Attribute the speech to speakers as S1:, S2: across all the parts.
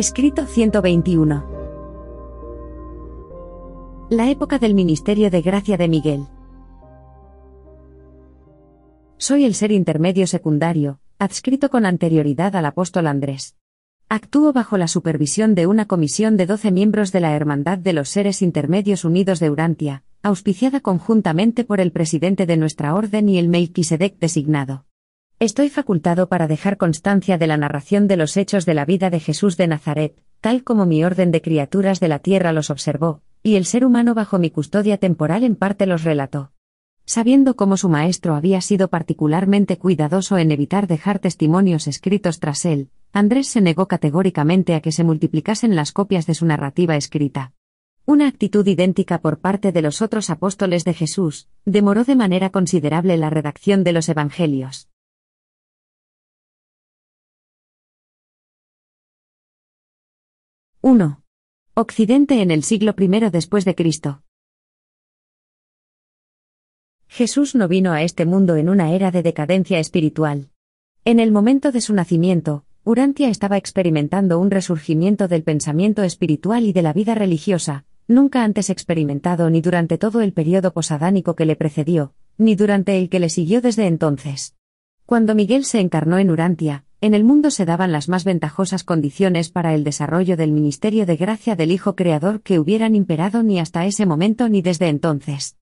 S1: Escrito 121. La época del ministerio de gracia de Miguel. Soy el ser intermedio secundario, adscrito con anterioridad al apóstol Andrés. Actúo bajo la supervisión de una comisión de doce miembros de la Hermandad de los Seres Intermedios Unidos de Urantia, auspiciada conjuntamente por el presidente de nuestra orden y el Melquisedec designado. Estoy facultado para dejar constancia de la narración de los hechos de la vida de Jesús de Nazaret, tal como mi orden de criaturas de la tierra los observó, y el ser humano bajo mi custodia temporal en parte los relató. Sabiendo cómo su maestro había sido particularmente cuidadoso en evitar dejar testimonios escritos tras él, Andrés se negó categóricamente a que se multiplicasen las copias de su narrativa escrita. Una actitud idéntica por parte de los otros apóstoles de Jesús, demoró de manera considerable la redacción de los Evangelios. 1. Occidente en el siglo I después de Cristo. Jesús no vino a este mundo en una era de decadencia espiritual. En el momento de su nacimiento, Urantia estaba experimentando un resurgimiento del pensamiento espiritual y de la vida religiosa, nunca antes experimentado ni durante todo el periodo posadánico que le precedió, ni durante el que le siguió desde entonces. Cuando Miguel se encarnó en Urantia, en el mundo se daban las más ventajosas condiciones para el desarrollo del ministerio de gracia del Hijo Creador que hubieran imperado ni hasta ese momento ni desde entonces.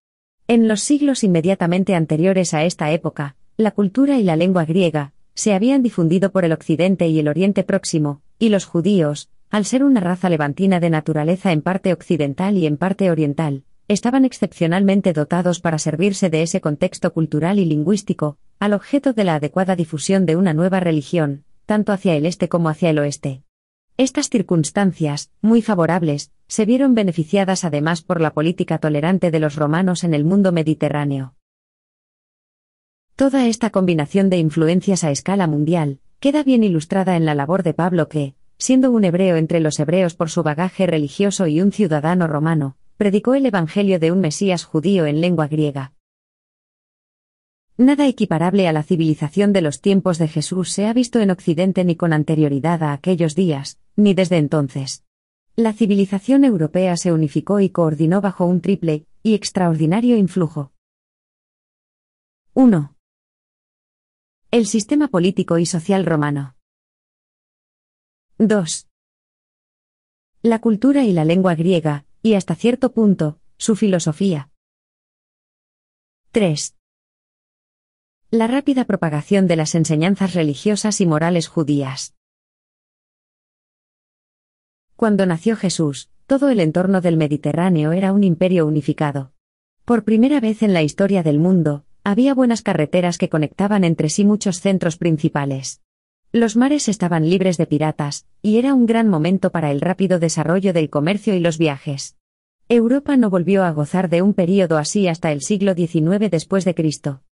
S1: En los siglos inmediatamente anteriores a esta época, la cultura y la lengua griega, se habían difundido por el Occidente y el Oriente Próximo, y los judíos, al ser una raza levantina de naturaleza en parte occidental y en parte oriental, estaban excepcionalmente dotados para servirse de ese contexto cultural y lingüístico, al objeto de la adecuada difusión de una nueva religión, tanto hacia el este como hacia el oeste. Estas circunstancias, muy favorables, se vieron beneficiadas además por la política tolerante de los romanos en el mundo mediterráneo. Toda esta combinación de influencias a escala mundial, queda bien ilustrada en la labor de Pablo que, siendo un hebreo entre los hebreos por su bagaje religioso y un ciudadano romano, predicó el Evangelio de un Mesías judío en lengua griega. Nada equiparable a la civilización de los tiempos de Jesús se ha visto en Occidente ni con anterioridad a aquellos días, ni desde entonces. La civilización europea se unificó y coordinó bajo un triple y extraordinario influjo. 1. El sistema político y social romano. 2. La cultura y la lengua griega, y hasta cierto punto, su filosofía. 3. La rápida propagación de las enseñanzas religiosas y morales judías. Cuando nació Jesús, todo el entorno del Mediterráneo era un imperio unificado. Por primera vez en la historia del mundo, había buenas carreteras que conectaban entre sí muchos centros principales. Los mares estaban libres de piratas, y era un gran momento para el rápido desarrollo del comercio y los viajes. Europa no volvió a gozar de un período así hasta el siglo XIX después de Cristo.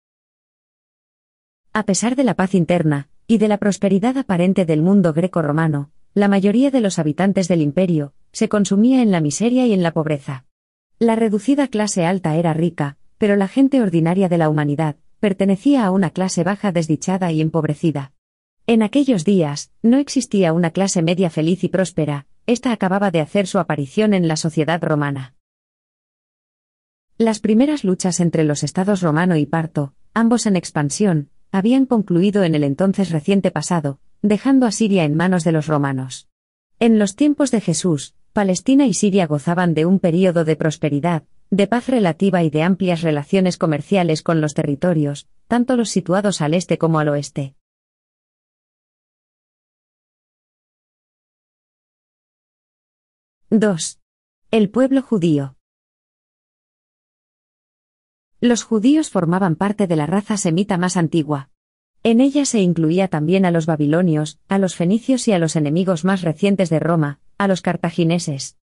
S1: A pesar de la paz interna, y de la prosperidad aparente del mundo greco-romano, la mayoría de los habitantes del imperio, se consumía en la miseria y en la pobreza. La reducida clase alta era rica, pero la gente ordinaria de la humanidad, pertenecía a una clase baja desdichada y empobrecida. En aquellos días, no existía una clase media feliz y próspera, esta acababa de hacer su aparición en la sociedad romana. Las primeras luchas entre los estados romano y parto, ambos en expansión, habían concluido en el entonces reciente pasado, dejando a Siria en manos de los romanos. En los tiempos de Jesús, Palestina y Siria gozaban de un período de prosperidad, de paz relativa y de amplias relaciones comerciales con los territorios, tanto los situados al este como al oeste. —2. El pueblo judío. Los judíos formaban parte de la raza semita más antigua. En ella se incluía también a los babilonios, a los fenicios y a los enemigos más recientes de Roma, a los cartagineses.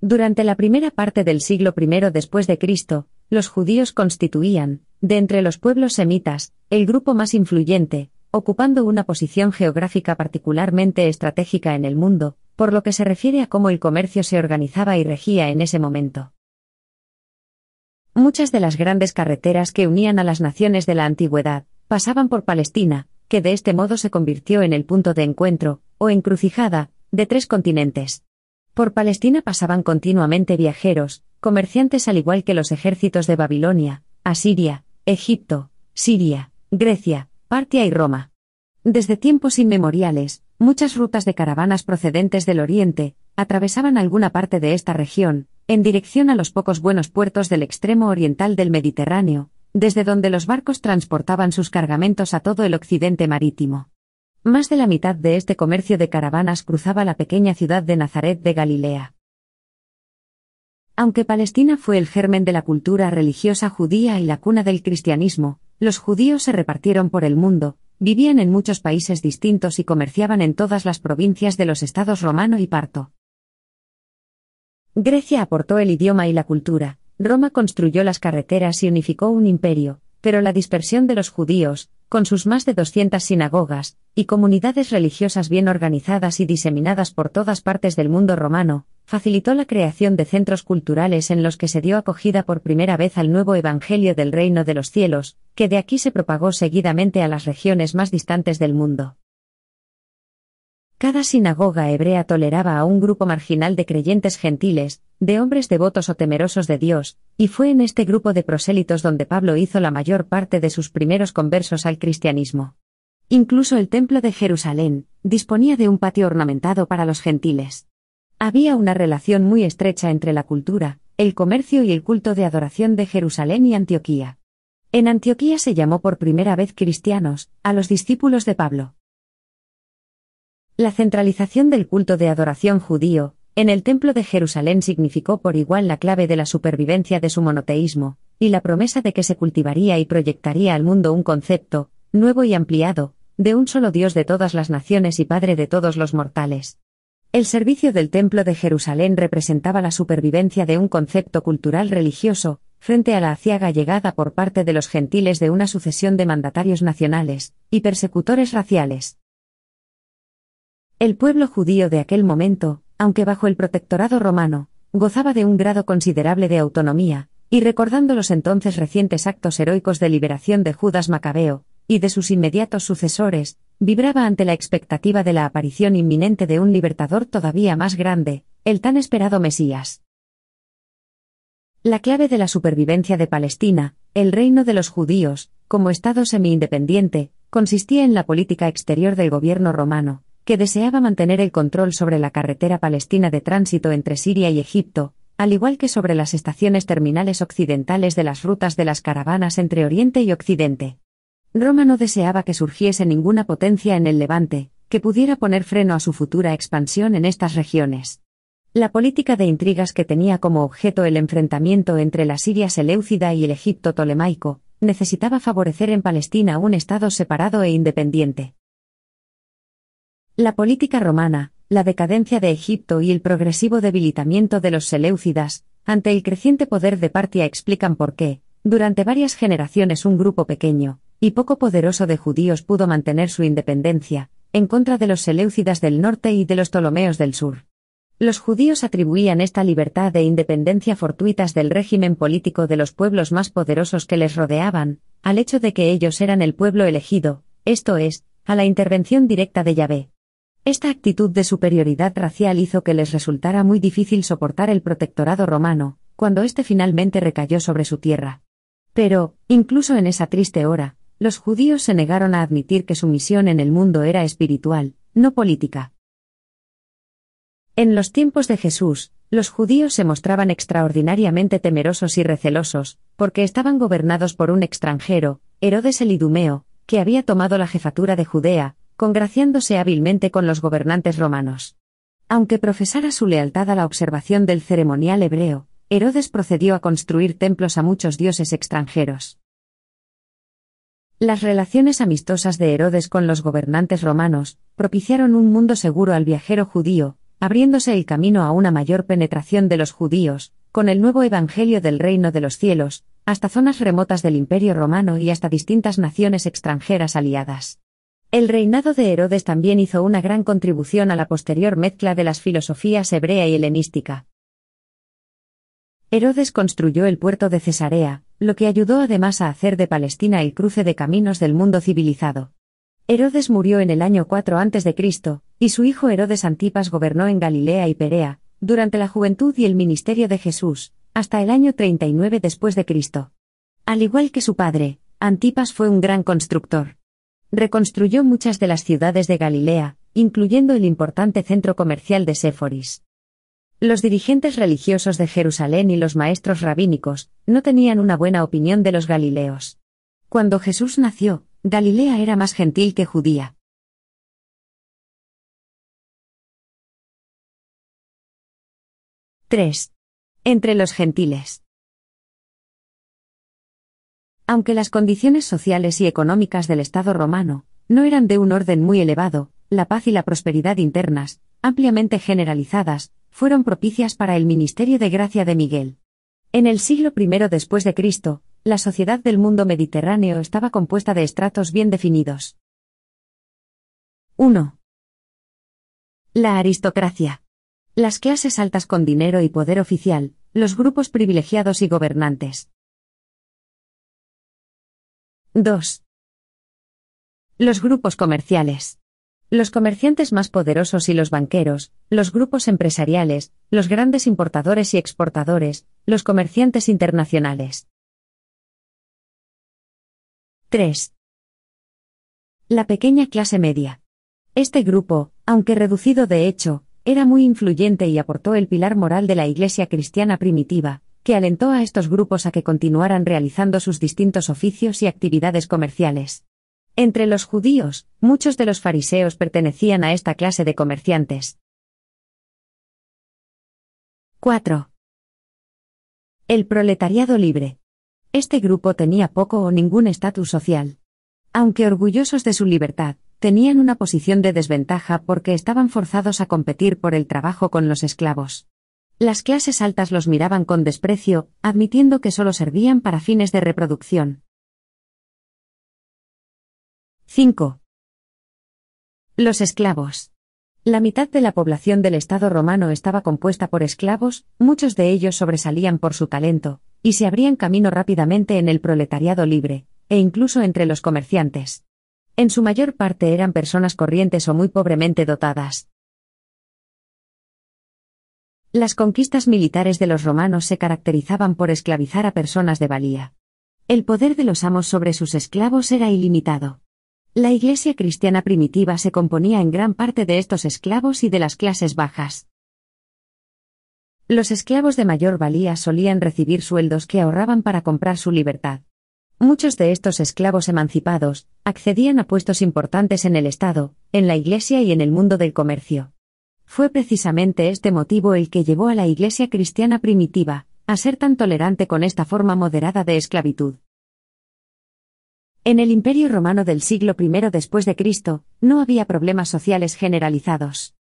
S1: Durante la primera parte del siglo I después de Cristo, los judíos constituían, de entre los pueblos semitas, el grupo más influyente, ocupando una posición geográfica particularmente estratégica en el mundo, por lo que se refiere a cómo el comercio se organizaba y regía en ese momento. Muchas de las grandes carreteras que unían a las naciones de la antigüedad, pasaban por Palestina, que de este modo se convirtió en el punto de encuentro, o encrucijada, de tres continentes. Por Palestina pasaban continuamente viajeros, comerciantes al igual que los ejércitos de Babilonia, Asiria, Egipto, Siria, Grecia, Partia y Roma. Desde tiempos inmemoriales, muchas rutas de caravanas procedentes del Oriente atravesaban alguna parte de esta región, en dirección a los pocos buenos puertos del extremo oriental del Mediterráneo, desde donde los barcos transportaban sus cargamentos a todo el occidente marítimo. Más de la mitad de este comercio de caravanas cruzaba la pequeña ciudad de Nazaret de Galilea. Aunque Palestina fue el germen de la cultura religiosa judía y la cuna del cristianismo, los judíos se repartieron por el mundo, vivían en muchos países distintos y comerciaban en todas las provincias de los estados romano y parto. Grecia aportó el idioma y la cultura, Roma construyó las carreteras y unificó un imperio, pero la dispersión de los judíos, con sus más de 200 sinagogas, y comunidades religiosas bien organizadas y diseminadas por todas partes del mundo romano, facilitó la creación de centros culturales en los que se dio acogida por primera vez al nuevo Evangelio del Reino de los Cielos, que de aquí se propagó seguidamente a las regiones más distantes del mundo. Cada sinagoga hebrea toleraba a un grupo marginal de creyentes gentiles, de hombres devotos o temerosos de Dios, y fue en este grupo de prosélitos donde Pablo hizo la mayor parte de sus primeros conversos al cristianismo. Incluso el templo de Jerusalén disponía de un patio ornamentado para los gentiles. Había una relación muy estrecha entre la cultura, el comercio y el culto de adoración de Jerusalén y Antioquía. En Antioquía se llamó por primera vez cristianos, a los discípulos de Pablo. La centralización del culto de adoración judío, en el Templo de Jerusalén significó por igual la clave de la supervivencia de su monoteísmo, y la promesa de que se cultivaría y proyectaría al mundo un concepto, nuevo y ampliado, de un solo Dios de todas las naciones y Padre de todos los mortales. El servicio del Templo de Jerusalén representaba la supervivencia de un concepto cultural religioso, frente a la aciaga llegada por parte de los gentiles de una sucesión de mandatarios nacionales y persecutores raciales. El pueblo judío de aquel momento, aunque bajo el protectorado romano, gozaba de un grado considerable de autonomía, y recordando los entonces recientes actos heroicos de liberación de Judas Macabeo, y de sus inmediatos sucesores, vibraba ante la expectativa de la aparición inminente de un libertador todavía más grande, el tan esperado Mesías. La clave de la supervivencia de Palestina, el reino de los judíos, como Estado semi-independiente, consistía en la política exterior del gobierno romano, que deseaba mantener el control sobre la carretera palestina de tránsito entre Siria y Egipto, al igual que sobre las estaciones terminales occidentales de las rutas de las caravanas entre Oriente y Occidente. Roma no deseaba que surgiese ninguna potencia en el Levante, que pudiera poner freno a su futura expansión en estas regiones. La política de intrigas que tenía como objeto el enfrentamiento entre la Siria seleucida y el Egipto tolemaico, necesitaba favorecer en Palestina un Estado separado e independiente. La política romana, la decadencia de Egipto y el progresivo debilitamiento de los Seleucidas, ante el creciente poder de Partia explican por qué, durante varias generaciones un grupo pequeño y poco poderoso de judíos pudo mantener su independencia, en contra de los Seleucidas del norte y de los Ptolomeos del sur. Los judíos atribuían esta libertad e independencia fortuitas del régimen político de los pueblos más poderosos que les rodeaban, al hecho de que ellos eran el pueblo elegido, esto es, a la intervención directa de Yahvé. Esta actitud de superioridad racial hizo que les resultara muy difícil soportar el protectorado romano, cuando éste finalmente recayó sobre su tierra. Pero, incluso en esa triste hora, los judíos se negaron a admitir que su misión en el mundo era espiritual, no política. En los tiempos de Jesús, los judíos se mostraban extraordinariamente temerosos y recelosos, porque estaban gobernados por un extranjero, Herodes el Idumeo, que había tomado la jefatura de Judea, congraciándose hábilmente con los gobernantes romanos. Aunque profesara su lealtad a la observación del ceremonial hebreo, Herodes procedió a construir templos a muchos dioses extranjeros. Las relaciones amistosas de Herodes con los gobernantes romanos propiciaron un mundo seguro al viajero judío, abriéndose el camino a una mayor penetración de los judíos, con el nuevo Evangelio del reino de los cielos, hasta zonas remotas del Imperio romano y hasta distintas naciones extranjeras aliadas. El reinado de Herodes también hizo una gran contribución a la posterior mezcla de las filosofías hebrea y helenística. Herodes construyó el puerto de Cesarea, lo que ayudó además a hacer de Palestina el cruce de caminos del mundo civilizado. Herodes murió en el año 4 a.C., y su hijo Herodes Antipas gobernó en Galilea y Perea, durante la juventud y el ministerio de Jesús, hasta el año 39 después de Cristo. Al igual que su padre, Antipas fue un gran constructor. Reconstruyó muchas de las ciudades de Galilea, incluyendo el importante centro comercial de Séforis. Los dirigentes religiosos de Jerusalén y los maestros rabínicos no tenían una buena opinión de los galileos. Cuando Jesús nació, Galilea era más gentil que judía. —3. Entre los gentiles. Aunque las condiciones sociales y económicas del Estado romano no eran de un orden muy elevado, la paz y la prosperidad internas, ampliamente generalizadas, fueron propicias para el ministerio de gracia de Miguel. En el siglo I después de Cristo, la sociedad del mundo mediterráneo estaba compuesta de estratos bien definidos. 1. La aristocracia. Las clases altas con dinero y poder oficial, los grupos privilegiados y gobernantes. 2. Los grupos comerciales. Los comerciantes más poderosos y los banqueros, los grupos empresariales, los grandes importadores y exportadores, los comerciantes internacionales. 3. La pequeña clase media. Este grupo, aunque reducido de hecho, era muy influyente y aportó el pilar moral de la Iglesia cristiana primitiva, que alentó a estos grupos a que continuaran realizando sus distintos oficios y actividades comerciales. Entre los judíos, muchos de los fariseos pertenecían a esta clase de comerciantes. 4. El proletariado libre. Este grupo tenía poco o ningún estatus social. Aunque orgullosos de su libertad, tenían una posición de desventaja porque estaban forzados a competir por el trabajo con los esclavos. Las clases altas los miraban con desprecio, admitiendo que solo servían para fines de reproducción. 5. Los esclavos. La mitad de la población del Estado romano estaba compuesta por esclavos, muchos de ellos sobresalían por su talento, y se abrían camino rápidamente en el proletariado libre, e incluso entre los comerciantes. En su mayor parte eran personas corrientes o muy pobremente dotadas. Las conquistas militares de los romanos se caracterizaban por esclavizar a personas de valía. El poder de los amos sobre sus esclavos era ilimitado. La iglesia cristiana primitiva se componía en gran parte de estos esclavos y de las clases bajas. Los esclavos de mayor valía solían recibir sueldos que ahorraban para comprar su libertad. Muchos de estos esclavos emancipados accedían a puestos importantes en el Estado, en la Iglesia y en el mundo del comercio. Fue precisamente este motivo el que llevó a la Iglesia cristiana primitiva a ser tan tolerante con esta forma moderada de esclavitud. En el Imperio Romano del siglo I después de Cristo, no había problemas sociales generalizados.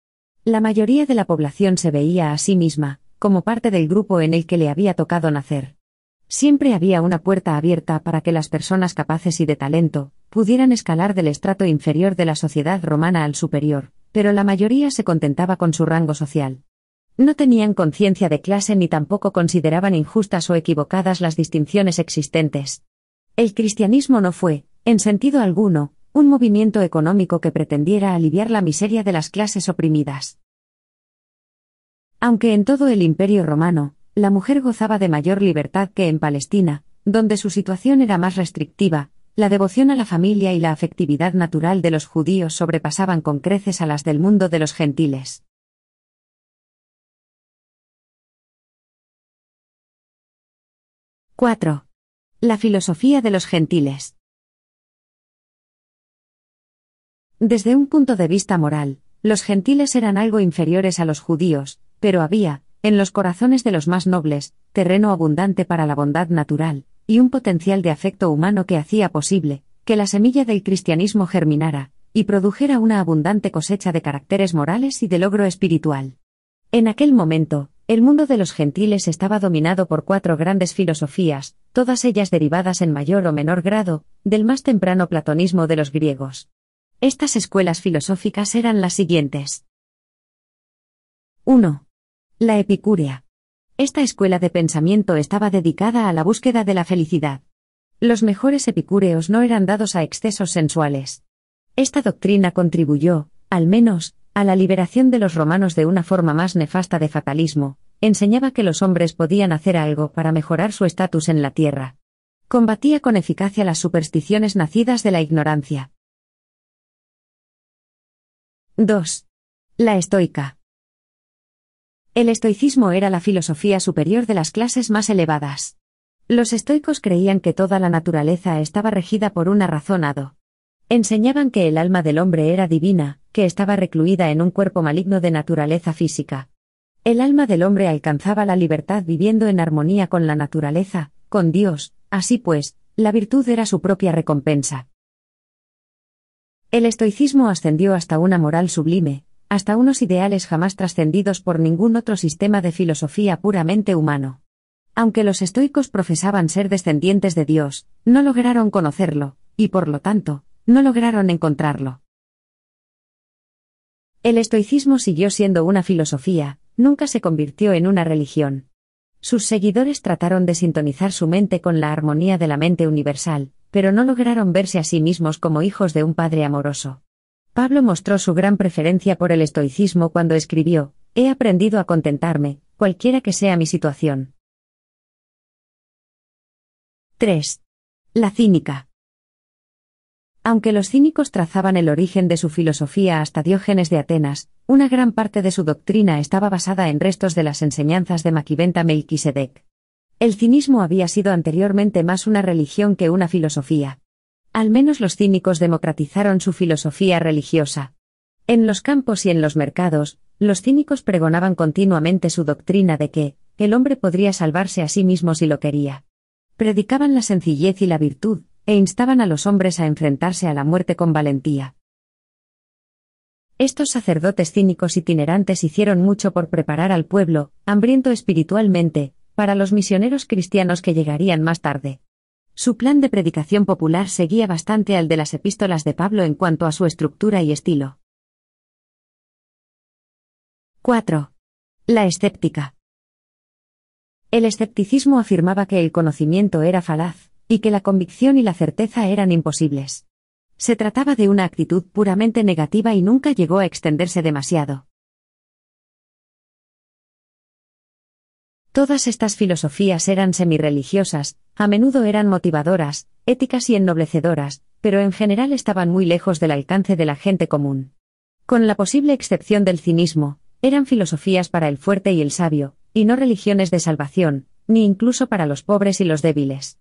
S1: La mayoría de la población se veía a sí misma, como parte del grupo en el que le había tocado nacer. Siempre había una puerta abierta para que las personas capaces y de talento pudieran escalar del estrato inferior de la sociedad romana al superior, pero la mayoría se contentaba con su rango social. No tenían conciencia de clase ni tampoco consideraban injustas o equivocadas las distinciones existentes. El cristianismo no fue, en sentido alguno, un movimiento económico que pretendiera aliviar la miseria de las clases oprimidas. Aunque en todo el imperio romano, la mujer gozaba de mayor libertad que en Palestina, donde su situación era más restrictiva, la devoción a la familia y la afectividad natural de los judíos sobrepasaban con creces a las del mundo de los gentiles. ¡4! La filosofía de los gentiles. Desde un punto de vista moral, los gentiles eran algo inferiores a los judíos, pero había, en los corazones de los más nobles, terreno abundante para la bondad natural, y un potencial de afecto humano que hacía posible, que la semilla del cristianismo germinara, y produjera una abundante cosecha de caracteres morales y de logro espiritual. En aquel momento, el mundo de los gentiles estaba dominado por cuatro grandes filosofías, todas ellas derivadas en mayor o menor grado, del más temprano platonismo de los griegos. Estas escuelas filosóficas eran las siguientes. 1. La epicúrea. Esta escuela de pensamiento estaba dedicada a la búsqueda de la felicidad. Los mejores epicúreos no eran dados a excesos sensuales. Esta doctrina contribuyó, al menos, a la liberación de los romanos de una forma más nefasta de fatalismo, enseñaba que los hombres podían hacer algo para mejorar su estatus en la tierra. Combatía con eficacia las supersticiones nacidas de la ignorancia. 2. La estoica. El estoicismo era la filosofía superior de las clases más elevadas. Los estoicos creían que toda la naturaleza estaba regida por una razón hado. Enseñaban que el alma del hombre era divina, que estaba recluida en un cuerpo maligno de naturaleza física. El alma del hombre alcanzaba la libertad viviendo en armonía con la naturaleza, con Dios, así pues, la virtud era su propia recompensa. El estoicismo ascendió hasta una moral sublime, hasta unos ideales jamás trascendidos por ningún otro sistema de filosofía puramente humano. Aunque los estoicos profesaban ser descendientes de Dios, no lograron conocerlo, y por lo tanto, no lograron encontrarlo. El estoicismo siguió siendo una filosofía, nunca se convirtió en una religión. Sus seguidores trataron de sintonizar su mente con la armonía de la mente universal, pero no lograron verse a sí mismos como hijos de un padre amoroso. Pablo mostró su gran preferencia por el estoicismo cuando escribió, He aprendido a contentarme, cualquiera que sea mi situación. 3. La cínica. Aunque los cínicos trazaban el origen de su filosofía hasta Diógenes de Atenas, una gran parte de su doctrina estaba basada en restos de las enseñanzas de Maquiventa Melquisedec. El cinismo había sido anteriormente más una religión que una filosofía. Al menos los cínicos democratizaron su filosofía religiosa. En los campos y en los mercados, los cínicos pregonaban continuamente su doctrina de que, el hombre podría salvarse a sí mismo si lo quería. Predicaban la sencillez y la virtud, e instaban a los hombres a enfrentarse a la muerte con valentía. Estos sacerdotes cínicos itinerantes hicieron mucho por preparar al pueblo, hambriento espiritualmente, para los misioneros cristianos que llegarían más tarde. Su plan de predicación popular seguía bastante al de las epístolas de Pablo en cuanto a su estructura y estilo. 4. La escéptica. El escepticismo afirmaba que el conocimiento era falaz, y que la convicción y la certeza eran imposibles. Se trataba de una actitud puramente negativa y nunca llegó a extenderse demasiado. Todas estas filosofías eran semirreligiosas, a menudo eran motivadoras, éticas y ennoblecedoras, pero en general estaban muy lejos del alcance de la gente común. Con la posible excepción del cinismo, eran filosofías para el fuerte y el sabio, y no religiones de salvación, ni incluso para los pobres y los débiles.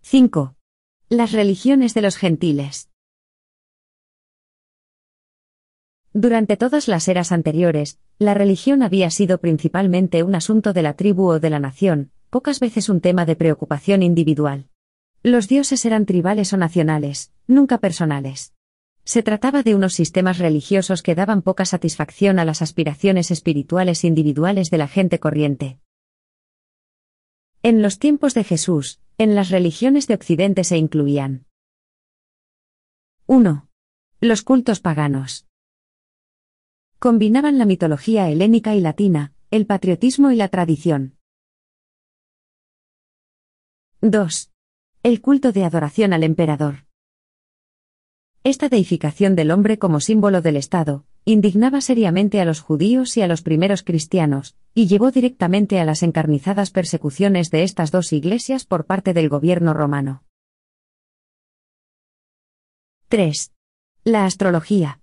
S1: 5. Las religiones de los gentiles. Durante todas las eras anteriores, la religión había sido principalmente un asunto de la tribu o de la nación, pocas veces un tema de preocupación individual. Los dioses eran tribales o nacionales, nunca personales. Se trataba de unos sistemas religiosos que daban poca satisfacción a las aspiraciones espirituales individuales de la gente corriente. En los tiempos de Jesús, en las religiones de Occidente se incluían 1. Los cultos paganos. Combinaban la mitología helénica y latina, el patriotismo y la tradición. 2. El culto de adoración al emperador. Esta deificación del hombre como símbolo del Estado, indignaba seriamente a los judíos y a los primeros cristianos, y llevó directamente a las encarnizadas persecuciones de estas dos iglesias por parte del gobierno romano. 3. La astrología.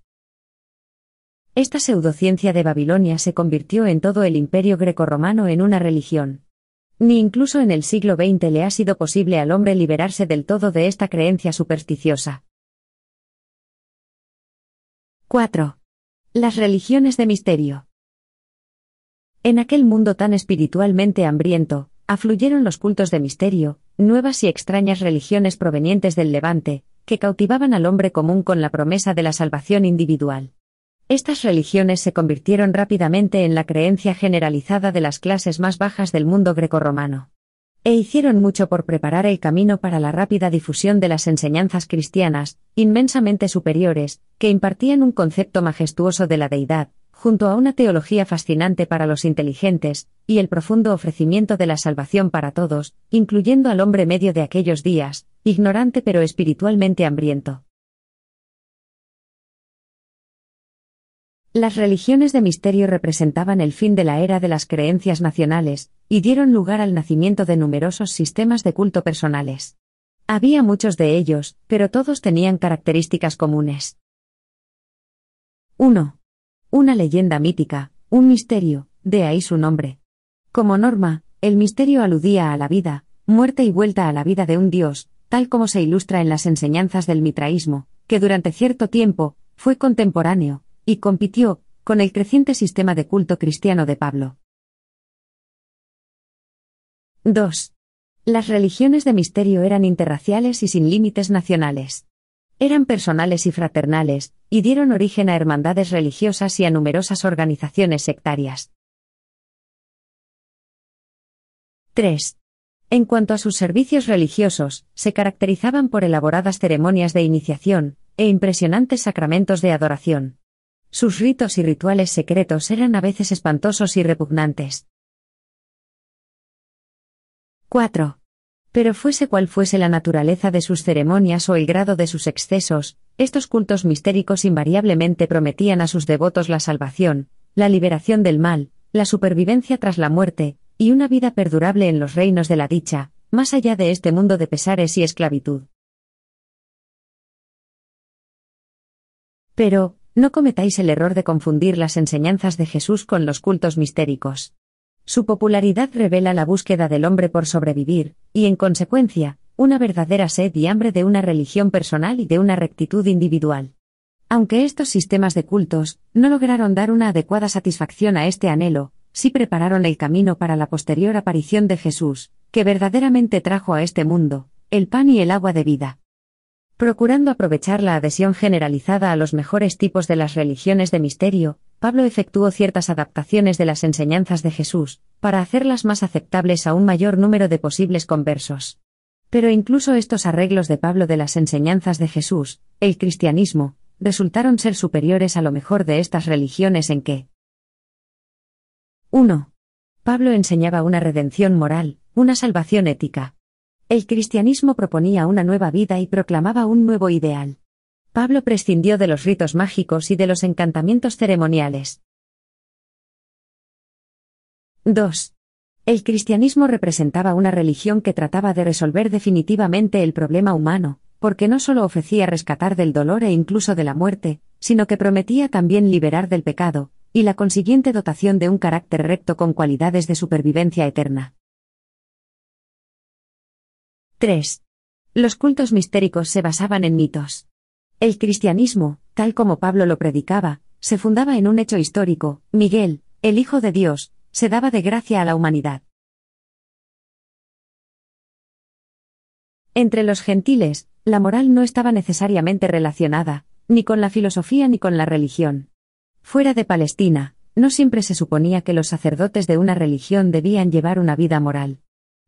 S1: Esta pseudociencia de Babilonia se convirtió en todo el imperio grecorromano en una religión. Ni incluso en el siglo XX le ha sido posible al hombre liberarse del todo de esta creencia supersticiosa. 4. Las religiones de misterio. En aquel mundo tan espiritualmente hambriento, afluyeron los cultos de misterio, nuevas y extrañas religiones provenientes del Levante, que cautivaban al hombre común con la promesa de la salvación individual. Estas religiones se convirtieron rápidamente en la creencia generalizada de las clases más bajas del mundo grecorromano. E hicieron mucho por preparar el camino para la rápida difusión de las enseñanzas cristianas, inmensamente superiores, que impartían un concepto majestuoso de la deidad, junto a una teología fascinante para los inteligentes, y el profundo ofrecimiento de la salvación para todos, incluyendo al hombre medio de aquellos días, ignorante pero espiritualmente hambriento. Las religiones de misterio representaban el fin de la era de las creencias nacionales, y dieron lugar al nacimiento de numerosos sistemas de culto personales. Había muchos de ellos, pero todos tenían características comunes. 1. Una leyenda mítica, un misterio, de ahí su nombre. Como norma, el misterio aludía a la vida, muerte y vuelta a la vida de un dios, tal como se ilustra en las enseñanzas del mitraísmo, que durante cierto tiempo, fue contemporáneo, y compitió, con el creciente sistema de culto cristiano de Pablo. 2. Las religiones de misterio eran interraciales y sin límites nacionales. Eran personales y fraternales, y dieron origen a hermandades religiosas y a numerosas organizaciones sectarias. 3. En cuanto a sus servicios religiosos, se caracterizaban por elaboradas ceremonias de iniciación, e impresionantes sacramentos de adoración. Sus ritos y rituales secretos eran a veces espantosos y repugnantes. 4. Pero fuese cual fuese la naturaleza de sus ceremonias o el grado de sus excesos, estos cultos mistéricos invariablemente prometían a sus devotos la salvación, la liberación del mal, la supervivencia tras la muerte, y una vida perdurable en los reinos de la dicha, más allá de este mundo de pesares y esclavitud. Pero, no cometáis el error de confundir las enseñanzas de Jesús con los cultos mistéricos. Su popularidad revela la búsqueda del hombre por sobrevivir, y en consecuencia, una verdadera sed y hambre de una religión personal y de una rectitud individual. Aunque estos sistemas de cultos no lograron dar una adecuada satisfacción a este anhelo, sí prepararon el camino para la posterior aparición de Jesús, que verdaderamente trajo a este mundo, el pan y el agua de vida. Procurando aprovechar la adhesión generalizada a los mejores tipos de las religiones de misterio, Pablo efectuó ciertas adaptaciones de las enseñanzas de Jesús, para hacerlas más aceptables a un mayor número de posibles conversos. Pero incluso estos arreglos de Pablo de las enseñanzas de Jesús, el cristianismo, resultaron ser superiores a lo mejor de estas religiones en que 1. Pablo enseñaba una redención moral, una salvación ética. El cristianismo proponía una nueva vida y proclamaba un nuevo ideal. Pablo prescindió de los ritos mágicos y de los encantamientos ceremoniales. 2. El cristianismo representaba una religión que trataba de resolver definitivamente el problema humano, porque no solo ofrecía rescatar del dolor e incluso de la muerte, sino que prometía también liberar del pecado, y la consiguiente dotación de un carácter recto con cualidades de supervivencia eterna. 3. Los cultos mistéricos se basaban en mitos. El cristianismo, tal como Pablo lo predicaba, se fundaba en un hecho histórico, Miguel, el Hijo de Dios, se daba de gracia a la humanidad. Entre los gentiles, la moral no estaba necesariamente relacionada, ni con la filosofía ni con la religión. Fuera de Palestina, no siempre se suponía que los sacerdotes de una religión debían llevar una vida moral.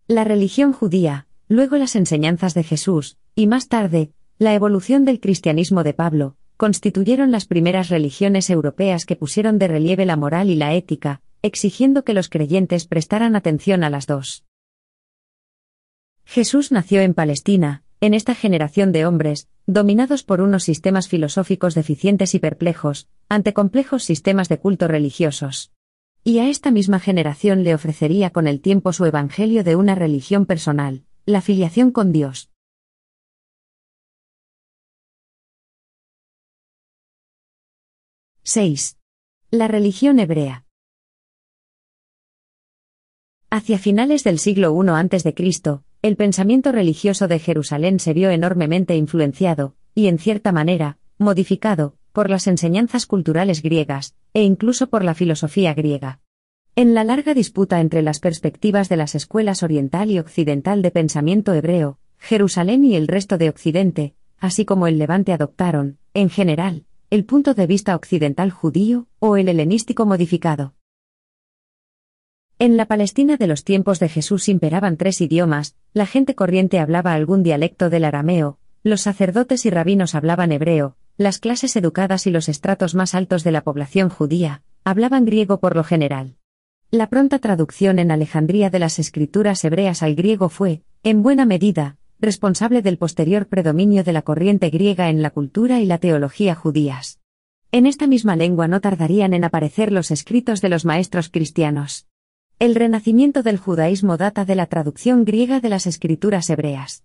S1: La religión judía, luego las enseñanzas de Jesús, y más tarde, la evolución del cristianismo de Pablo, constituyeron las primeras religiones europeas que pusieron de relieve la moral y la ética, exigiendo que los creyentes prestaran atención a las dos. Jesús nació en Palestina, en esta generación de hombres, dominados por unos sistemas filosóficos deficientes y perplejos, ante complejos sistemas de culto religiosos. Y a esta misma generación le ofrecería con el tiempo su evangelio de una religión personal, la filiación con Dios. ¡6! La religión hebrea. Hacia finales del siglo I a.C., el pensamiento religioso de Jerusalén se vio enormemente influenciado, y en cierta manera, modificado, por las enseñanzas culturales griegas, e incluso por la filosofía griega. En la larga disputa entre las perspectivas de las escuelas oriental y occidental de pensamiento hebreo, Jerusalén y el resto de Occidente, así como el Levante adoptaron, en general, el punto de vista occidental judío o el helenístico modificado. En la Palestina de los tiempos de Jesús imperaban tres idiomas, la gente corriente hablaba algún dialecto del arameo, los sacerdotes y rabinos hablaban hebreo, las clases educadas y los estratos más altos de la población judía, hablaban griego por lo general. La pronta traducción en Alejandría de las escrituras hebreas al griego fue, en buena medida, responsable del posterior predominio de la corriente griega en la cultura y la teología judías. En esta misma lengua no tardarían en aparecer los escritos de los maestros cristianos. El renacimiento del judaísmo data de la traducción griega de las escrituras hebreas.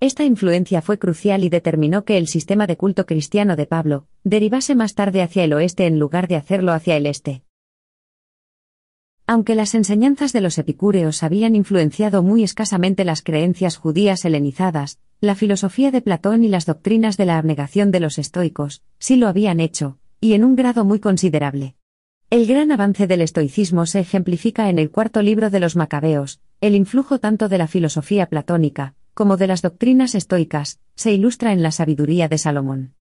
S1: Esta influencia fue crucial y determinó que el sistema de culto cristiano de Pablo derivase más tarde hacia el oeste en lugar de hacerlo hacia el este. Aunque las enseñanzas de los epicúreos habían influenciado muy escasamente las creencias judías helenizadas, la filosofía de Platón y las doctrinas de la abnegación de los estoicos sí lo habían hecho, y en un grado muy considerable. El gran avance del estoicismo se ejemplifica en el cuarto libro de los Macabeos, el influjo tanto de la filosofía platónica, como de las doctrinas estoicas, se ilustra en la sabiduría de Salomón.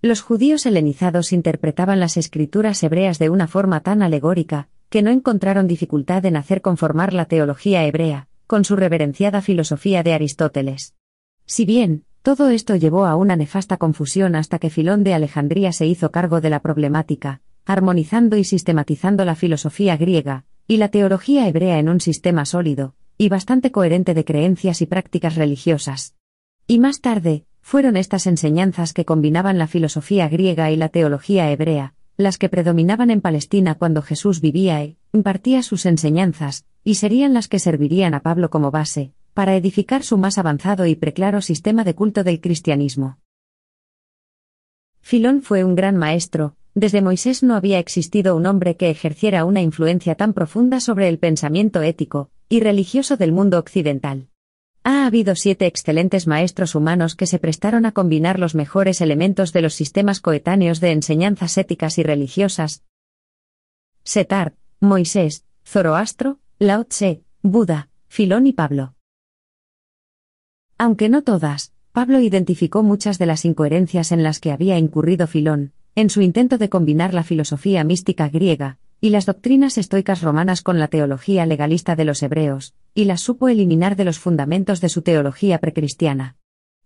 S1: Los judíos helenizados interpretaban las escrituras hebreas de una forma tan alegórica, que no encontraron dificultad en hacer conformar la teología hebrea, con su reverenciada filosofía de Aristóteles. Si bien, todo esto llevó a una nefasta confusión hasta que Filón de Alejandría se hizo cargo de la problemática, armonizando y sistematizando la filosofía griega, y la teología hebrea en un sistema sólido, y bastante coherente de creencias y prácticas religiosas. Y más tarde, fueron estas enseñanzas que combinaban la filosofía griega y la teología hebrea, las que predominaban en Palestina cuando Jesús vivía e impartía sus enseñanzas, y serían las que servirían a Pablo como base, para edificar su más avanzado y preclaro sistema de culto del cristianismo. Filón fue un gran maestro, desde Moisés no había existido un hombre que ejerciera una influencia tan profunda sobre el pensamiento ético y religioso del mundo occidental. Ha habido siete excelentes maestros humanos que se prestaron a combinar los mejores elementos de los sistemas coetáneos de enseñanzas éticas y religiosas. Setar, Moisés, Zoroastro, Lao Tse, Buda, Filón y Pablo. Aunque no todas, Pablo identificó muchas de las incoherencias en las que había incurrido Filón, en su intento de combinar la filosofía mística griega, y las doctrinas estoicas romanas con la teología legalista de los hebreos, y las supo eliminar de los fundamentos de su teología precristiana.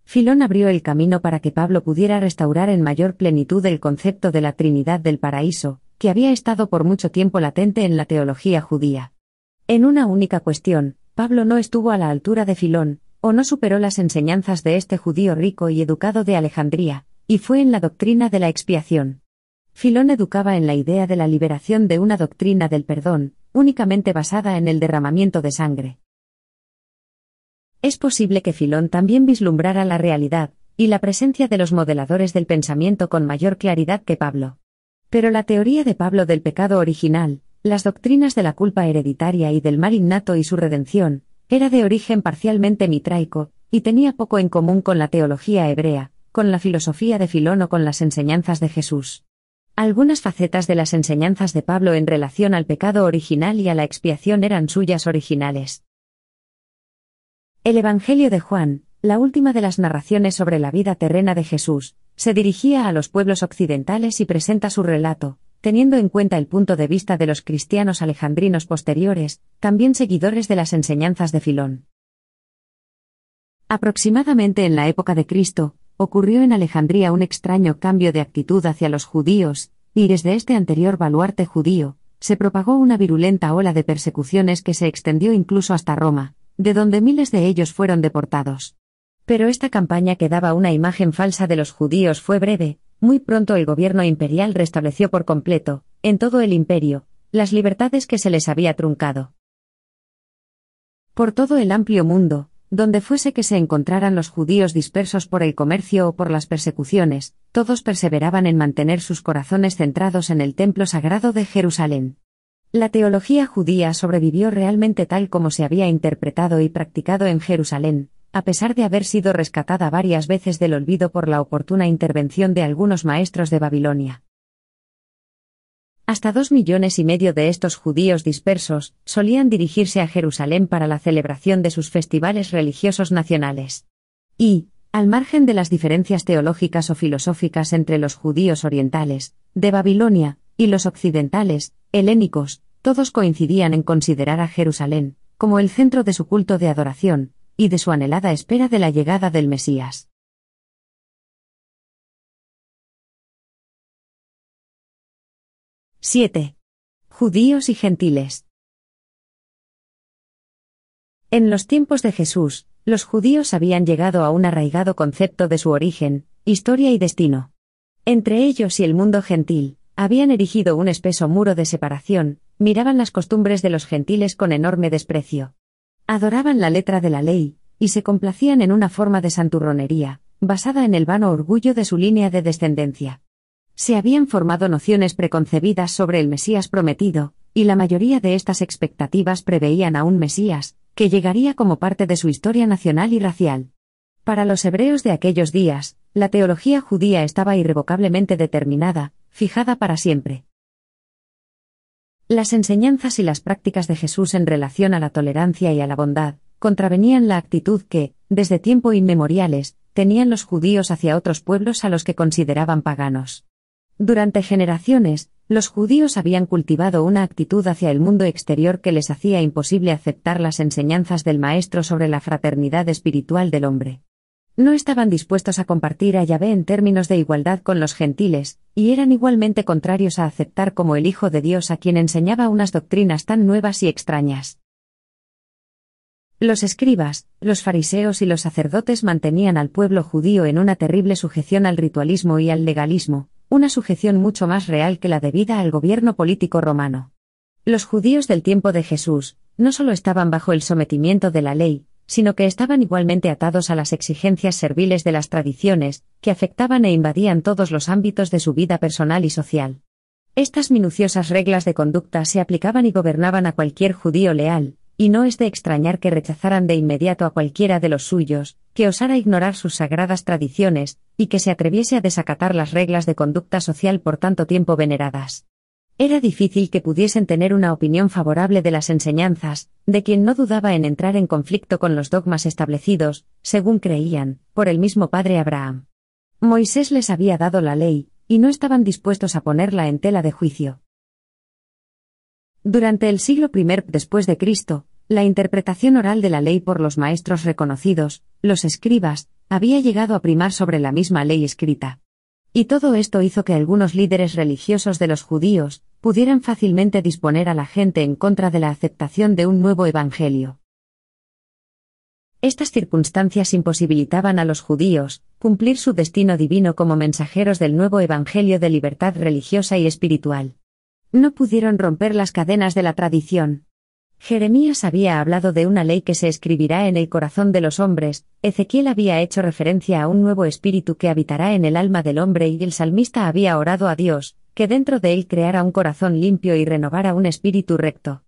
S1: Filón abrió el camino para que Pablo pudiera restaurar en mayor plenitud el concepto de la Trinidad del paraíso, que había estado por mucho tiempo latente en la teología judía. En una única cuestión, Pablo no estuvo a la altura de Filón, o no superó las enseñanzas de este judío rico y educado de Alejandría, y fue en la doctrina de la expiación. Filón educaba en la idea de la liberación de una doctrina del perdón, únicamente basada en el derramamiento de sangre. Es posible que Filón también vislumbrara la realidad, y la presencia de los modeladores del pensamiento con mayor claridad que Pablo. Pero la teoría de Pablo del pecado original, las doctrinas de la culpa hereditaria y del mal innato y su redención, era de origen parcialmente mitraico, y tenía poco en común con la teología hebrea, con la filosofía de Filón o con las enseñanzas de Jesús. Algunas facetas de las enseñanzas de Pablo en relación al pecado original y a la expiación eran suyas originales. El Evangelio de Juan, la última de las narraciones sobre la vida terrena de Jesús, se dirigía a los pueblos occidentales y presenta su relato, teniendo en cuenta el punto de vista de los cristianos alejandrinos posteriores, también seguidores de las enseñanzas de Filón. Aproximadamente en la época de Cristo, ocurrió en Alejandría un extraño cambio de actitud hacia los judíos, y desde este anterior baluarte judío, se propagó una virulenta ola de persecuciones que se extendió incluso hasta Roma, de donde miles de ellos fueron deportados. Pero esta campaña que daba una imagen falsa de los judíos fue breve, muy pronto el gobierno imperial restableció por completo, en todo el imperio, las libertades que se les había truncado. Por todo el amplio mundo, donde fuese que se encontraran los judíos dispersos por el comercio o por las persecuciones, todos perseveraban en mantener sus corazones centrados en el templo sagrado de Jerusalén. La teología judía sobrevivió realmente tal como se había interpretado y practicado en Jerusalén, a pesar de haber sido rescatada varias veces del olvido por la oportuna intervención de algunos maestros de Babilonia. Hasta dos millones y medio de estos judíos dispersos solían dirigirse a Jerusalén para la celebración de sus festivales religiosos nacionales. Y, al margen de las diferencias teológicas o filosóficas entre los judíos orientales, de Babilonia, y los occidentales, helénicos, todos coincidían en considerar a Jerusalén como el centro de su culto de adoración, y de su anhelada espera de la llegada del Mesías. 7. Judíos y gentiles. En los tiempos de Jesús, los judíos habían llegado a un arraigado concepto de su origen, historia y destino. Entre ellos y el mundo gentil, habían erigido un espeso muro de separación, miraban las costumbres de los gentiles con enorme desprecio. Adoraban la letra de la ley, y se complacían en una forma de santurronería, basada en el vano orgullo de su línea de descendencia. Se habían formado nociones preconcebidas sobre el Mesías prometido, y la mayoría de estas expectativas preveían a un Mesías, que llegaría como parte de su historia nacional y racial. Para los hebreos de aquellos días, la teología judía estaba irrevocablemente determinada, fijada para siempre. Las enseñanzas y las prácticas de Jesús en relación a la tolerancia y a la bondad, contravenían la actitud que, desde tiempo inmemoriales, tenían los judíos hacia otros pueblos a los que consideraban paganos. Durante generaciones, los judíos habían cultivado una actitud hacia el mundo exterior que les hacía imposible aceptar las enseñanzas del Maestro sobre la fraternidad espiritual del hombre. No estaban dispuestos a compartir a Yahvé en términos de igualdad con los gentiles, y eran igualmente contrarios a aceptar como el Hijo de Dios a quien enseñaba unas doctrinas tan nuevas y extrañas. Los escribas, los fariseos y los sacerdotes mantenían al pueblo judío en una terrible sujeción al ritualismo y al legalismo, una sujeción mucho más real que la debida al gobierno político romano. Los judíos del tiempo de Jesús, no solo estaban bajo el sometimiento de la ley, sino que estaban igualmente atados a las exigencias serviles de las tradiciones, que afectaban e invadían todos los ámbitos de su vida personal y social. Estas minuciosas reglas de conducta se aplicaban y gobernaban a cualquier judío leal, y no es de extrañar que rechazaran de inmediato a cualquiera de los suyos, que osara ignorar sus sagradas tradiciones, y que se atreviese a desacatar las reglas de conducta social por tanto tiempo veneradas. Era difícil que pudiesen tener una opinión favorable de las enseñanzas, de quien no dudaba en entrar en conflicto con los dogmas establecidos, según creían, por el mismo padre Abraham. Moisés les había dado la ley, y no estaban dispuestos a ponerla en tela de juicio. Durante el siglo I después de Cristo, la interpretación oral de la ley por los maestros reconocidos, los escribas, había llegado a primar sobre la misma ley escrita. Y todo esto hizo que algunos líderes religiosos de los judíos pudieran fácilmente disponer a la gente en contra de la aceptación de un nuevo evangelio. Estas circunstancias imposibilitaban a los judíos cumplir su destino divino como mensajeros del nuevo evangelio de libertad religiosa y espiritual. No pudieron romper las cadenas de la tradición. Jeremías había hablado de una ley que se escribirá en el corazón de los hombres, Ezequiel había hecho referencia a un nuevo espíritu que habitará en el alma del hombre y el salmista había orado a Dios, que dentro de él creara un corazón limpio y renovara un espíritu recto.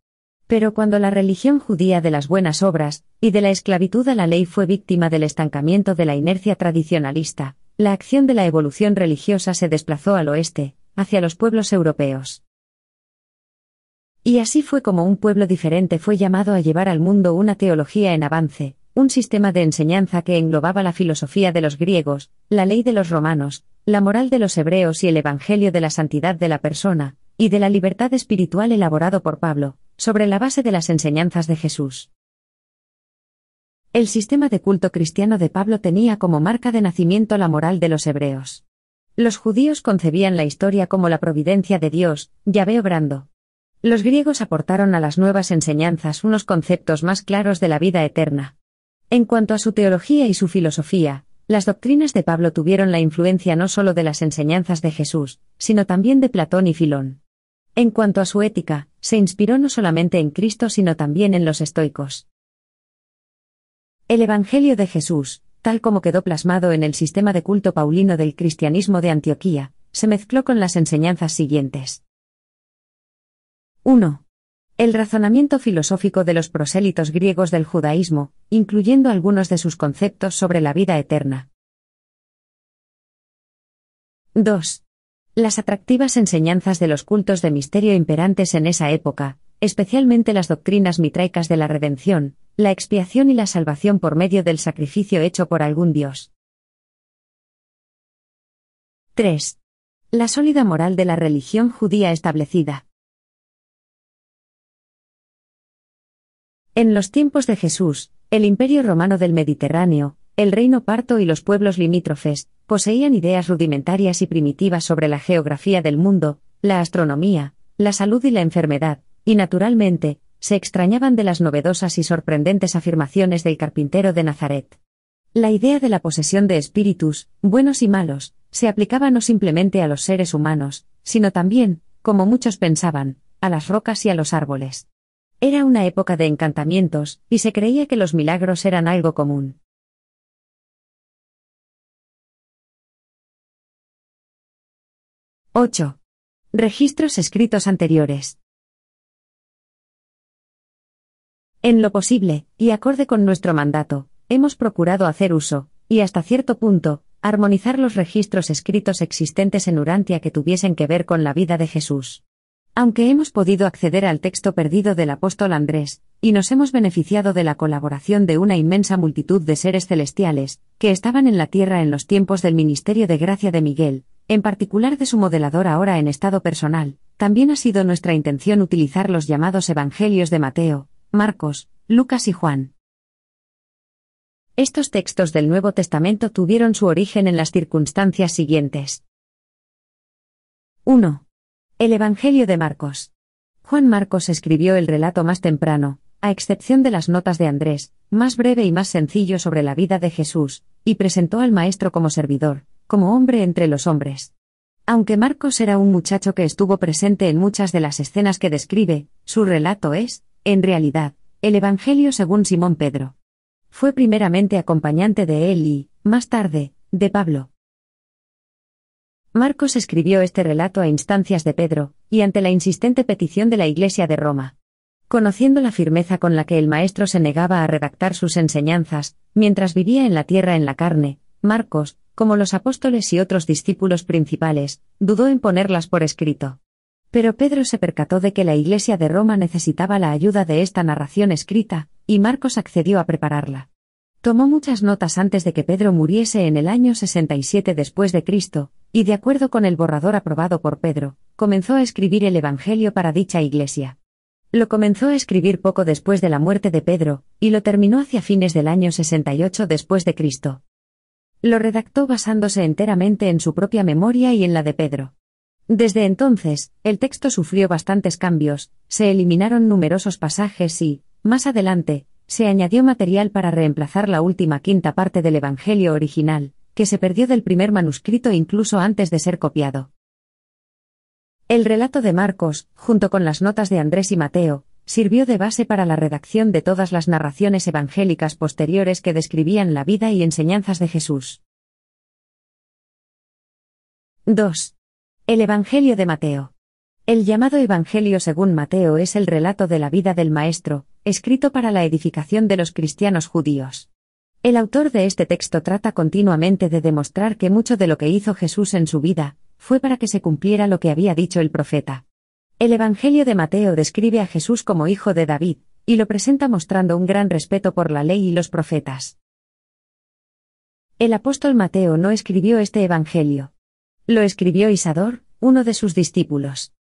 S1: Pero cuando la religión judía de las buenas obras, y de la esclavitud a la ley fue víctima del estancamiento de la inercia tradicionalista, la acción de la evolución religiosa se desplazó al oeste, hacia los pueblos europeos. Y así fue como un pueblo diferente fue llamado a llevar al mundo una teología en avance, un sistema de enseñanza que englobaba la filosofía de los griegos, la ley de los romanos, la moral de los hebreos y el evangelio de la santidad de la persona, y de la libertad espiritual elaborado por Pablo, sobre la base de las enseñanzas de Jesús. El sistema de culto cristiano de Pablo tenía como marca de nacimiento la moral de los hebreos. Los judíos concebían la historia como la providencia de Dios, Yahvé obrando, los griegos aportaron a las nuevas enseñanzas unos conceptos más claros de la vida eterna. En cuanto a su teología y su filosofía, las doctrinas de Pablo tuvieron la influencia no solo de las enseñanzas de Jesús, sino también de Platón y Filón. En cuanto a su ética, se inspiró no solamente en Cristo sino también en los estoicos. El Evangelio de Jesús, tal como quedó plasmado en el sistema de culto paulino del cristianismo de Antioquía, se mezcló con las enseñanzas siguientes. 1. El razonamiento filosófico de los prosélitos griegos del judaísmo, incluyendo algunos de sus conceptos sobre la vida eterna. 2. Las atractivas enseñanzas de los cultos de misterio imperantes en esa época, especialmente las doctrinas mitraicas de la redención, la expiación y la salvación por medio del sacrificio hecho por algún dios. 3. La sólida moral de la religión judía establecida. En los tiempos de Jesús, el imperio romano del Mediterráneo, el reino parto y los pueblos limítrofes, poseían ideas rudimentarias y primitivas sobre la geografía del mundo, la astronomía, la salud y la enfermedad, y naturalmente, se extrañaban de las novedosas y sorprendentes afirmaciones del carpintero de Nazaret. La idea de la posesión de espíritus, buenos y malos, se aplicaba no simplemente a los seres humanos, sino también, como muchos pensaban, a las rocas y a los árboles. Era una época de encantamientos, y se creía que los milagros eran algo común. ¡8! Registros escritos anteriores. En lo posible, y acorde con nuestro mandato, hemos procurado hacer uso, y hasta cierto punto, armonizar los registros escritos existentes en Urantia que tuviesen que ver con la vida de Jesús. Aunque hemos podido acceder al texto perdido del apóstol Andrés, y nos hemos beneficiado de la colaboración de una inmensa multitud de seres celestiales, que estaban en la tierra en los tiempos del ministerio de gracia de Miguel, en particular de su modelador ahora en estado personal, también ha sido nuestra intención utilizar los llamados Evangelios de Mateo, Marcos, Lucas y Juan. Estos textos del Nuevo Testamento tuvieron su origen en las circunstancias siguientes. 1. El Evangelio de Marcos. Juan Marcos escribió el relato más temprano, a excepción de las notas de Andrés, más breve y más sencillo sobre la vida de Jesús, y presentó al Maestro como servidor, como hombre entre los hombres. Aunque Marcos era un muchacho que estuvo presente en muchas de las escenas que describe, su relato es, en realidad, el Evangelio según Simón Pedro. Fue primeramente acompañante de él y, más tarde, de Pablo. Marcos escribió este relato a instancias de Pedro, y ante la insistente petición de la Iglesia de Roma. Conociendo la firmeza con la que el Maestro se negaba a redactar sus enseñanzas, mientras vivía en la tierra en la carne, Marcos, como los apóstoles y otros discípulos principales, dudó en ponerlas por escrito. Pero Pedro se percató de que la Iglesia de Roma necesitaba la ayuda de esta narración escrita, y Marcos accedió a prepararla. Tomó muchas notas antes de que Pedro muriese en el año 67 después de Cristo, y de acuerdo con el borrador aprobado por Pedro, comenzó a escribir el Evangelio para dicha iglesia. Lo comenzó a escribir poco después de la muerte de Pedro, y lo terminó hacia fines del año 68 después de Cristo. Lo redactó basándose enteramente en su propia memoria y en la de Pedro. Desde entonces, el texto sufrió bastantes cambios, se eliminaron numerosos pasajes y, más adelante, se añadió material para reemplazar la última quinta parte del Evangelio original, que se perdió del primer manuscrito incluso antes de ser copiado. El relato de Marcos, junto con las notas de Andrés y Mateo, sirvió de base para la redacción de todas las narraciones evangélicas posteriores que describían la vida y enseñanzas de Jesús. 2. El Evangelio de Mateo. El llamado Evangelio según Mateo es el relato de la vida del Maestro, escrito para la edificación de los cristianos judíos. El autor de este texto trata continuamente de demostrar que mucho de lo que hizo Jesús en su vida, fue para que se cumpliera lo que había dicho el profeta. El Evangelio de Mateo describe a Jesús como hijo de David, y lo presenta mostrando un gran respeto por la ley y los profetas. El apóstol Mateo no escribió este Evangelio. Lo escribió Isador, uno de sus discípulos.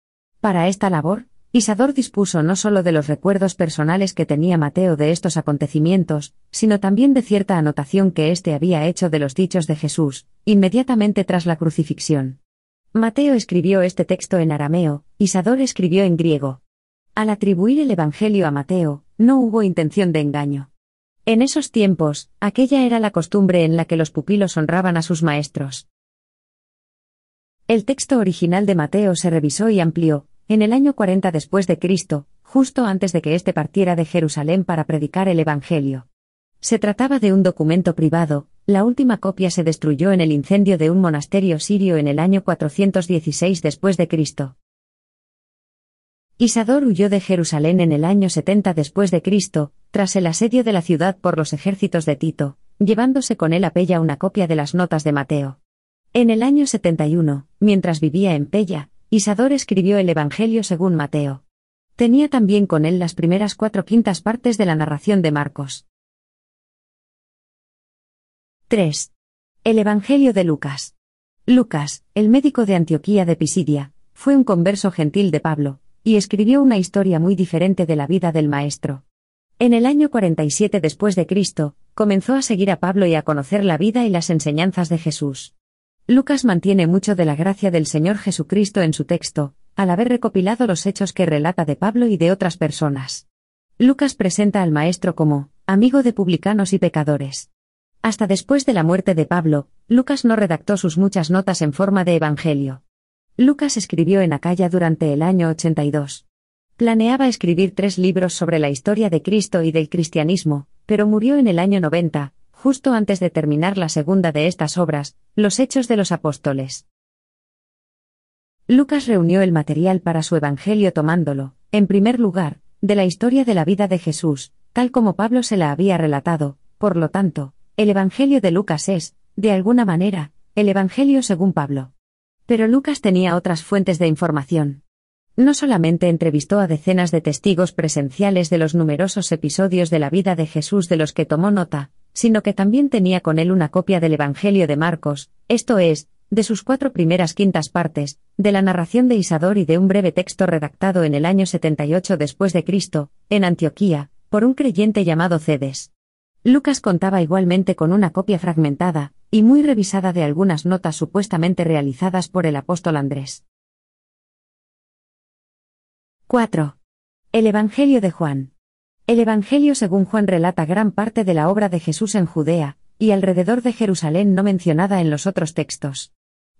S1: Para esta labor, Isador dispuso no solo de los recuerdos personales que tenía Mateo de estos acontecimientos, sino también de cierta anotación que éste había hecho de los dichos de Jesús, inmediatamente tras la crucifixión. Mateo escribió este texto en arameo, Isador escribió en griego. Al atribuir el Evangelio a Mateo, no hubo intención de engaño. En esos tiempos, aquella era la costumbre en la que los pupilos honraban a sus maestros. El texto original de Mateo se revisó y amplió, en el año 40 después de Cristo, justo antes de que éste partiera de Jerusalén para predicar el Evangelio. Se trataba de un documento privado, la última copia se destruyó en el incendio de un monasterio sirio en el año 416 después de Cristo. Isador huyó de Jerusalén en el año 70 después de Cristo, tras el asedio de la ciudad por los ejércitos de Tito, llevándose con él a Pella una copia de las notas de Mateo. En el año 71, mientras vivía en Pella, Isador escribió el Evangelio según Mateo. Tenía también con él las primeras cuatro quintas partes de la narración de Marcos. 3. El Evangelio de Lucas. Lucas, el médico de Antioquía de Pisidia, fue un converso gentil de Pablo, y escribió una historia muy diferente de la vida del maestro. En el año 47 después de Cristo, comenzó a seguir a Pablo y a conocer la vida y las enseñanzas de Jesús. Lucas mantiene mucho de la gracia del Señor Jesucristo en su texto, al haber recopilado los hechos que relata de Pablo y de otras personas. Lucas presenta al maestro como, amigo de publicanos y pecadores. Hasta después de la muerte de Pablo, Lucas no redactó sus muchas notas en forma de evangelio. Lucas escribió en Acaya durante el año 82. Planeaba escribir tres libros sobre la historia de Cristo y del cristianismo, pero murió en el año 90, justo antes de terminar la segunda de estas obras, Los Hechos de los Apóstoles. Lucas reunió el material para su Evangelio tomándolo, en primer lugar, de la historia de la vida de Jesús, tal como Pablo se la había relatado, por lo tanto, el Evangelio de Lucas es, de alguna manera, el Evangelio según Pablo. Pero Lucas tenía otras fuentes de información. No solamente entrevistó a decenas de testigos presenciales de los numerosos episodios de la vida de Jesús de los que tomó nota, sino que también tenía con él una copia del Evangelio de Marcos, esto es, de sus cuatro primeras quintas partes, de la narración de Isador y de un breve texto redactado en el año 78 después de Cristo, en Antioquía, por un creyente llamado Cedes. Lucas contaba igualmente con una copia fragmentada y muy revisada de algunas notas supuestamente realizadas por el apóstol Andrés. 4. El Evangelio de Juan. El Evangelio según Juan relata gran parte de la obra de Jesús en Judea, y alrededor de Jerusalén no mencionada en los otros textos.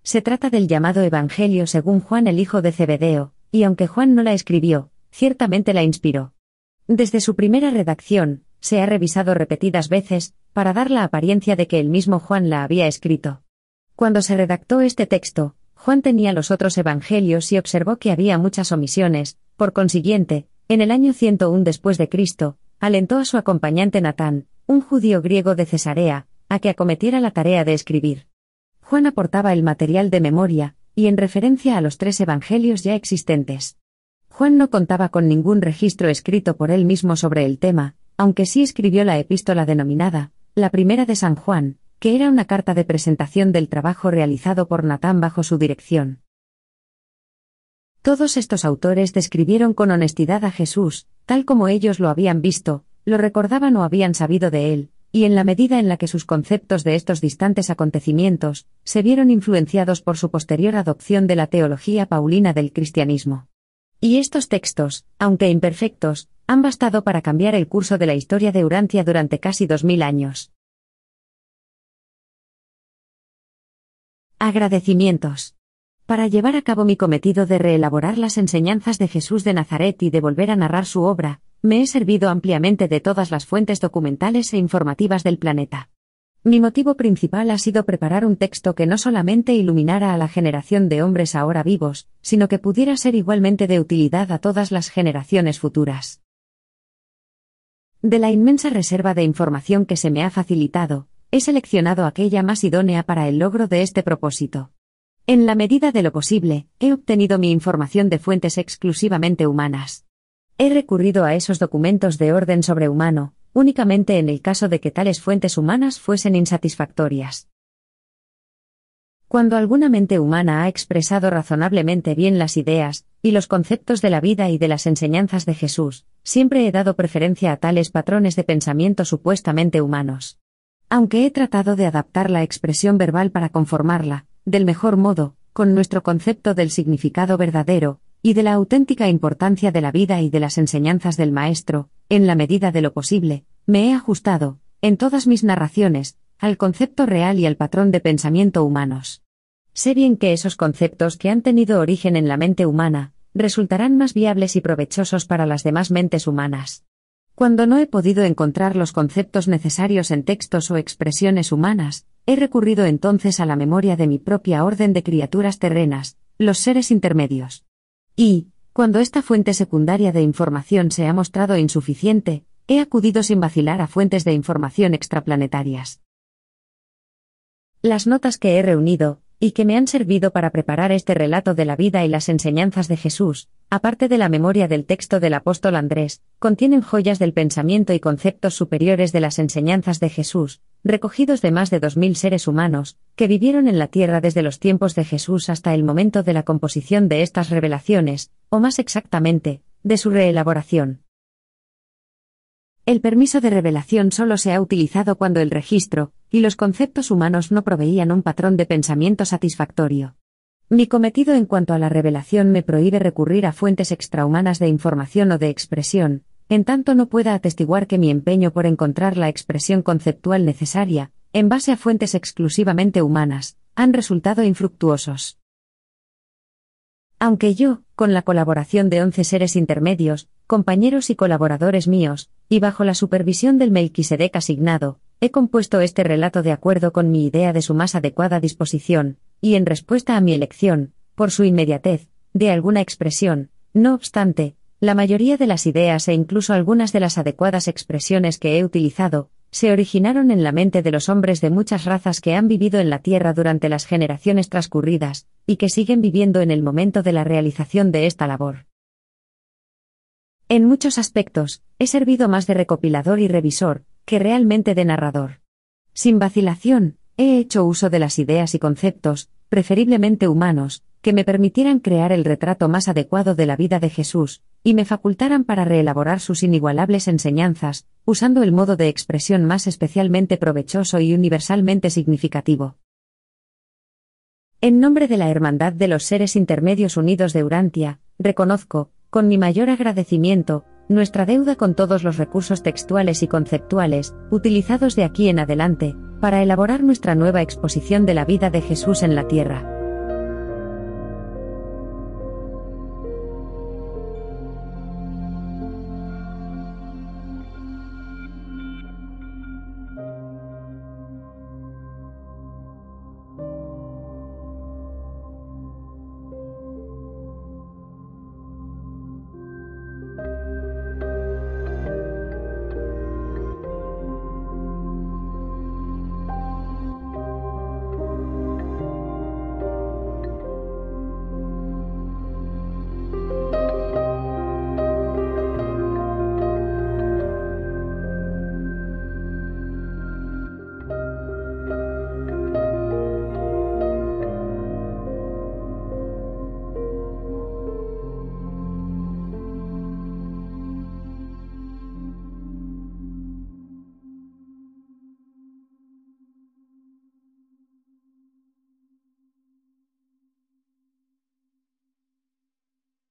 S1: Se trata del llamado Evangelio según Juan el hijo de Zebedeo, y aunque Juan no la escribió, ciertamente la inspiró. Desde su primera redacción, se ha revisado repetidas veces, para dar la apariencia de que el mismo Juan la había escrito. Cuando se redactó este texto, Juan tenía los otros evangelios y observó que había muchas omisiones, por consiguiente, en el año 101 después de Cristo, alentó a su acompañante Natán, un judío griego de Cesarea, a que acometiera la tarea de escribir. Juan aportaba el material de memoria, y en referencia a los tres evangelios ya existentes. Juan no contaba con ningún registro escrito por él mismo sobre el tema, aunque sí escribió la epístola denominada, la primera de San Juan, que era una carta de presentación del trabajo realizado por Natán bajo su dirección. Todos estos autores describieron con honestidad a Jesús, tal como ellos lo habían visto, lo recordaban o habían sabido de él, y en la medida en la que sus conceptos de estos distantes acontecimientos se vieron influenciados por su posterior adopción de la teología paulina del cristianismo. Y estos textos, aunque imperfectos, han bastado para cambiar el curso de la historia de Urantia durante casi dos mil años. Agradecimientos. Para llevar a cabo mi cometido de reelaborar las enseñanzas de Jesús de Nazaret y de volver a narrar su obra, me he servido ampliamente de todas las fuentes documentales e informativas del planeta. Mi motivo principal ha sido preparar un texto que no solamente iluminara a la generación de hombres ahora vivos, sino que pudiera ser igualmente de utilidad a todas las generaciones futuras. De la inmensa reserva de información que se me ha facilitado, he seleccionado aquella más idónea para el logro de este propósito. En la medida de lo posible, he obtenido mi información de fuentes exclusivamente humanas. He recurrido a esos documentos de orden sobrehumano, únicamente en el caso de que tales fuentes humanas fuesen insatisfactorias. Cuando alguna mente humana ha expresado razonablemente bien las ideas, y los conceptos de la vida y de las enseñanzas de Jesús, siempre he dado preferencia a tales patrones de pensamiento supuestamente humanos. Aunque he tratado de adaptar la expresión verbal para conformarla, del mejor modo, con nuestro concepto del significado verdadero, y de la auténtica importancia de la vida y de las enseñanzas del Maestro, en la medida de lo posible, me he ajustado, en todas mis narraciones, al concepto real y al patrón de pensamiento humanos. Sé bien que esos conceptos que han tenido origen en la mente humana, resultarán más viables y provechosos para las demás mentes humanas. Cuando no he podido encontrar los conceptos necesarios en textos o expresiones humanas, he recurrido entonces a la memoria de mi propia orden de criaturas terrenas, los seres intermedios. Y, cuando esta fuente secundaria de información se ha mostrado insuficiente, he acudido sin vacilar a fuentes de información extraplanetarias. Las notas que he reunido, y que me han servido para preparar este relato de la vida y las enseñanzas de Jesús, aparte de la memoria del texto del apóstol Andrés, contienen joyas del pensamiento y conceptos superiores de las enseñanzas de Jesús, recogidos de más de dos mil seres humanos, que vivieron en la tierra desde los tiempos de Jesús hasta el momento de la composición de estas revelaciones, o más exactamente, de su reelaboración. El permiso de revelación solo se ha utilizado cuando el registro, y los conceptos humanos no proveían un patrón de pensamiento satisfactorio. Mi cometido en cuanto a la revelación me prohíbe recurrir a fuentes extrahumanas de información o de expresión, en tanto no pueda atestiguar que mi empeño por encontrar la expresión conceptual necesaria, en base a fuentes exclusivamente humanas, han resultado infructuosos. Aunque yo, con la colaboración de once seres intermedios, compañeros y colaboradores míos, y bajo la supervisión del Melquisedec asignado, he compuesto este relato de acuerdo con mi idea de su más adecuada disposición, y en respuesta a mi elección, por su inmediatez, de alguna expresión, no obstante, la mayoría de las ideas e incluso algunas de las adecuadas expresiones que he utilizado, se originaron en la mente de los hombres de muchas razas que han vivido en la Tierra durante las generaciones transcurridas, y que siguen viviendo en el momento de la realización de esta labor. En muchos aspectos, he servido más de recopilador y revisor, que realmente de narrador. Sin vacilación, He hecho uso de las ideas y conceptos, preferiblemente humanos, que me permitieran crear el retrato más adecuado de la vida de Jesús, y me facultaran para reelaborar sus inigualables enseñanzas, usando el modo de expresión más especialmente provechoso y universalmente significativo. En nombre de la Hermandad de los Seres Intermedios Unidos de Urantia, reconozco, con mi mayor agradecimiento, nuestra deuda con todos los recursos textuales y conceptuales, utilizados de aquí en adelante, para elaborar nuestra nueva exposición de la vida de Jesús en la tierra.